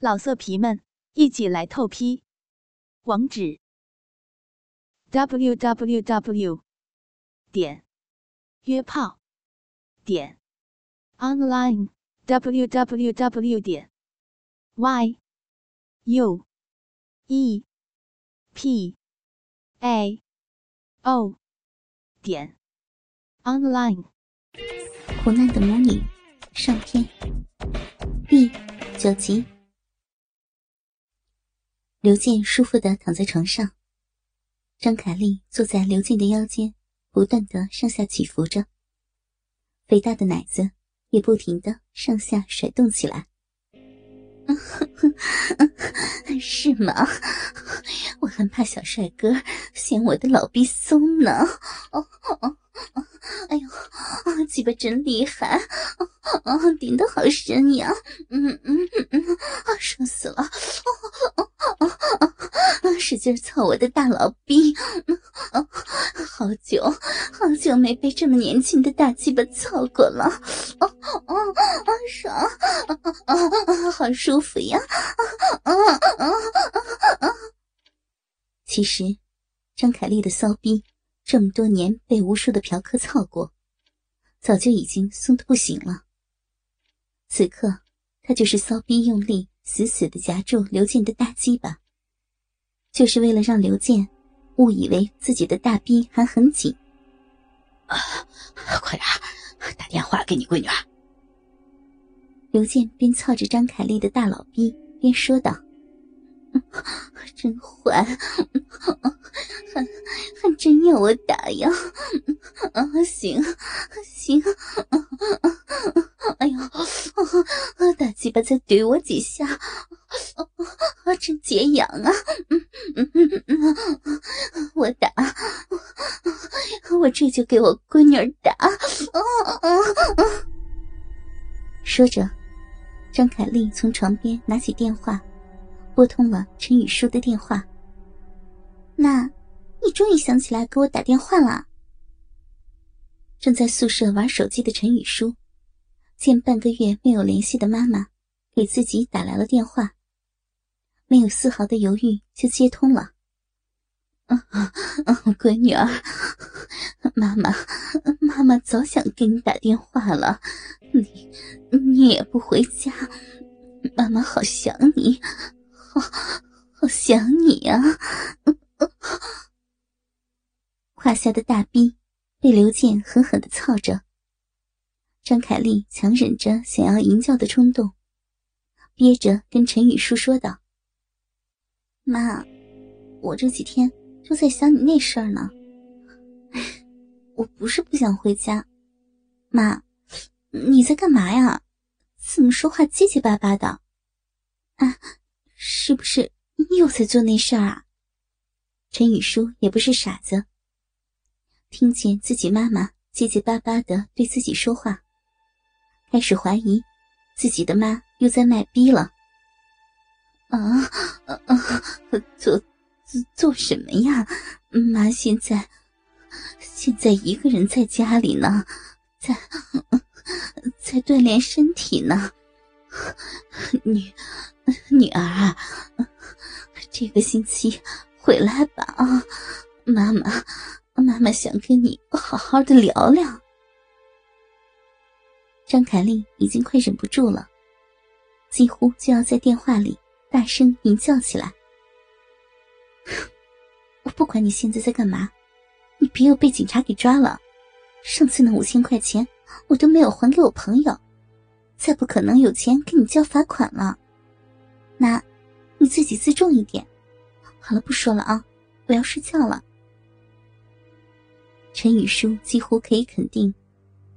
老色皮们，一起来透批！网址：w w w 点约炮点 online w w w 点 y u e p a o 点 online。苦难的母女上篇第九集。刘健舒服的躺在床上，张凯丽坐在刘健的腰间，不断的上下起伏着，肥大的奶子也不停的上下甩动起来。是吗？我还怕小帅哥嫌我的老逼松呢。哦哦哦！哎呦，鸡巴真厉害！啊，顶的好深呀！嗯嗯嗯，啊，爽死了！啊啊啊啊！使劲操我的大老逼！好久好久没被这么年轻的大鸡巴操过了！啊啊啊！爽！啊啊啊！好舒服呀！啊啊啊啊！其实，张凯丽的骚逼。这么多年被无数的嫖客操过，早就已经松的不行了。此刻，他就是骚逼用力，死死的夹住刘健的大鸡巴，就是为了让刘健误以为自己的大逼还很紧。啊，快点打电话给你闺女。刘健边操着张凯丽的大老逼，边说道。真坏，还还真要我打呀！啊，行行，哎呦，大鸡巴再怼我几下，啊，真解痒啊！我打，我这就给我闺女打！说着，张凯丽从床边拿起电话。拨通了陈雨舒的电话。那，你终于想起来给我打电话了。正在宿舍玩手机的陈雨舒，见半个月没有联系的妈妈给自己打来了电话，没有丝毫的犹豫就接通了。啊啊，闺女儿，妈妈，妈妈早想给你打电话了，你，你也不回家，妈妈好想你。好好想你呀！胯下的大逼被刘健狠狠的操着，张凯丽强忍着想要淫叫的冲动，憋着跟陈雨舒说道：“妈，我这几天就在想你那事儿呢。我不是不想回家，妈，你在干嘛呀？怎么说话结结巴巴的？啊？”是不是又在做那事儿啊？陈雨舒也不是傻子，听见自己妈妈结结巴巴的对自己说话，开始怀疑自己的妈又在卖逼了。啊啊啊！做做做什么呀？妈现在现在一个人在家里呢，在在锻炼身体呢。女女儿啊，这个星期回来吧啊！妈妈，妈妈想跟你好好的聊聊。张凯丽已经快忍不住了，几乎就要在电话里大声吟叫起来。我不管你现在在干嘛，你别又被警察给抓了。上次那五千块钱我都没有还给我朋友。再不可能有钱给你交罚款了，那，你自己自重一点。好了，不说了啊，我要睡觉了。陈雨舒几乎可以肯定，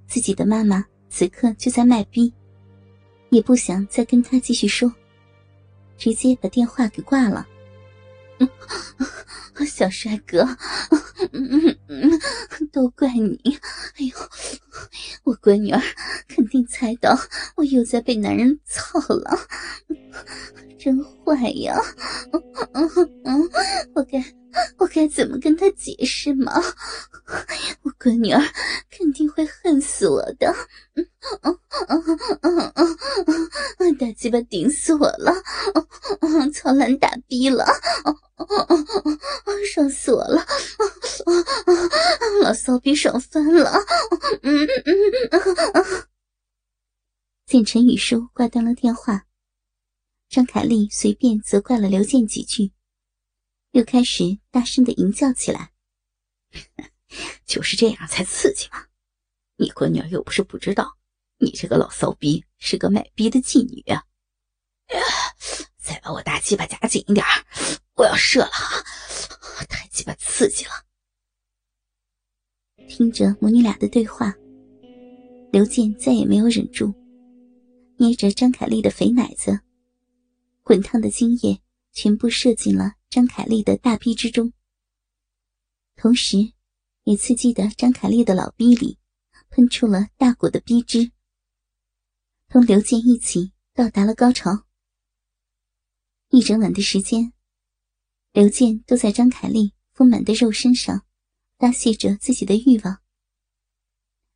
自己的妈妈此刻就在卖逼，也不想再跟他继续说，直接把电话给挂了。小帅哥，都怪你！哎呦，我闺女儿肯定猜到我又在被男人操了，真坏呀！我该我该怎么跟他解释吗？我闺女儿肯定会恨死我的。嗯嗯嗯嗯嗯嗯，大鸡巴顶死我了！嗯操烂大逼了！嗯嗯嗯嗯，爽死我了！老骚逼爽翻了！嗯嗯嗯嗯。见陈雨舒挂断了电话，张凯丽随便责怪了刘健几句。又开始大声的吟叫起来，就是这样才刺激嘛！你闺女又不是不知道，你这个老骚逼是个卖逼的妓女啊！再把我大鸡巴夹紧一点，我要射了！太鸡巴刺激了！听着母女俩的对话，刘健再也没有忍住，捏着张凯丽的肥奶子，滚烫的精液全部射进了。张凯丽的大逼之中，同时，也刺激的张凯丽的老逼里喷出了大股的逼汁，同刘健一起到达了高潮。一整晚的时间，刘健都在张凯丽丰满的肉身上发泄着自己的欲望。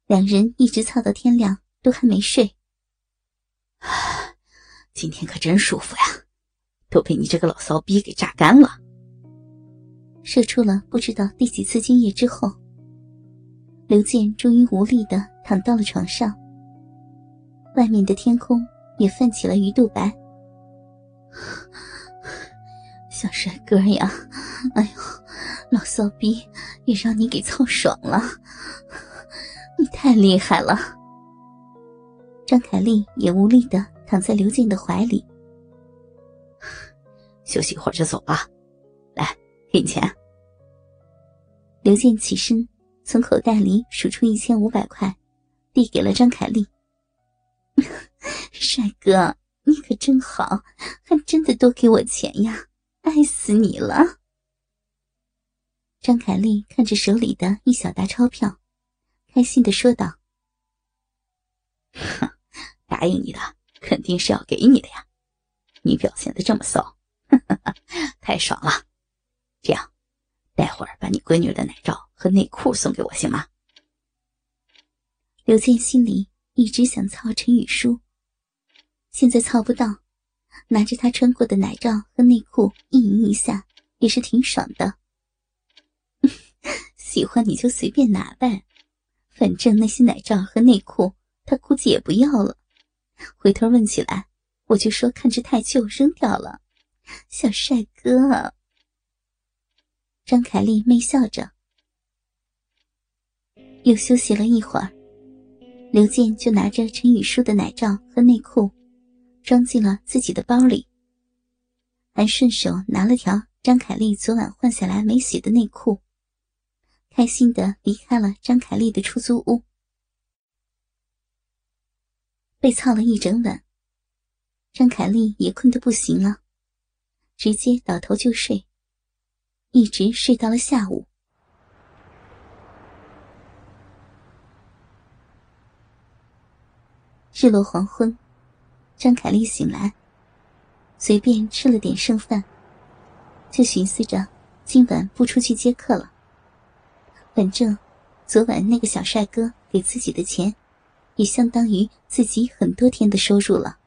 两人一直操到天亮，都还没睡。今天可真舒服呀！都被你这个老骚逼给榨干了。射出了不知道第几次精液之后，刘健终于无力的躺到了床上。外面的天空也泛起了鱼肚白。小帅哥呀，哎呦，老骚逼也让你给操爽了，你太厉害了。张凯丽也无力的躺在刘健的怀里。休息一会儿就走吧，来，给你钱。刘健起身，从口袋里数出一千五百块，递给了张凯丽。帅哥，你可真好，还真的多给我钱呀，爱死你了。张凯丽看着手里的一小沓钞票，开心的说道：“哼 答应你的，肯定是要给你的呀，你表现的这么骚。” 太爽了！这样，待会儿把你闺女的奶罩和内裤送给我，行吗？刘健心里一直想操陈雨舒，现在操不到，拿着她穿过的奶罩和内裤一淫一下，也是挺爽的。喜欢你就随便拿呗，反正那些奶罩和内裤他估计也不要了，回头问起来，我就说看着太旧，扔掉了。小帅哥，张凯丽媚笑着，又休息了一会儿，刘健就拿着陈雨舒的奶罩和内裤，装进了自己的包里，还顺手拿了条张凯丽昨晚换下来没洗的内裤，开心的离开了张凯丽的出租屋。被操了一整晚，张凯丽也困得不行了。直接倒头就睡，一直睡到了下午。日落黄昏，张凯丽醒来，随便吃了点剩饭，就寻思着今晚不出去接客了。反正昨晚那个小帅哥给自己的钱，也相当于自己很多天的收入了。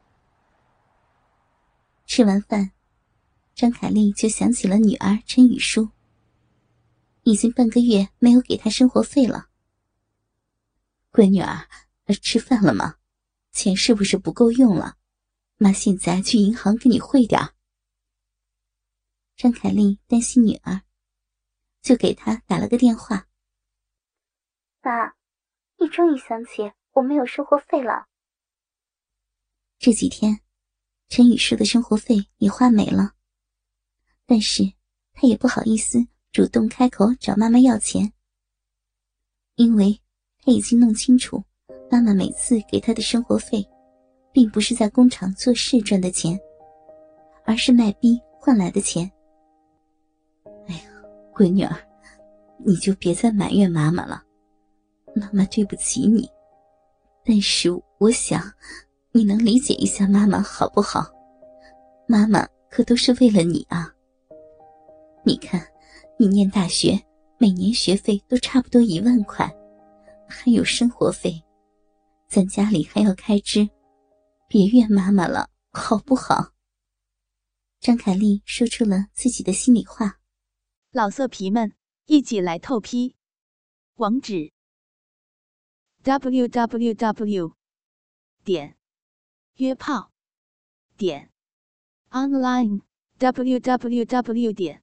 吃完饭。张凯丽就想起了女儿陈雨舒，已经半个月没有给她生活费了。闺女儿，吃饭了吗？钱是不是不够用了？妈现在去银行给你汇点张凯丽担心女儿，就给她打了个电话。妈，你终于想起我没有生活费了。这几天，陈雨舒的生活费也花没了。但是他也不好意思主动开口找妈妈要钱，因为他已经弄清楚，妈妈每次给他的生活费，并不是在工厂做事赚的钱，而是卖逼换来的钱。哎呀，闺女儿，你就别再埋怨妈妈了，妈妈对不起你，但是我想，你能理解一下妈妈好不好？妈妈可都是为了你啊。你看，你念大学，每年学费都差不多一万块，还有生活费，咱家里还要开支，别怨妈妈了，好不好？张凯丽说出了自己的心里话。老色皮们，一起来透批，网址：w w w 点约炮点 online w w w 点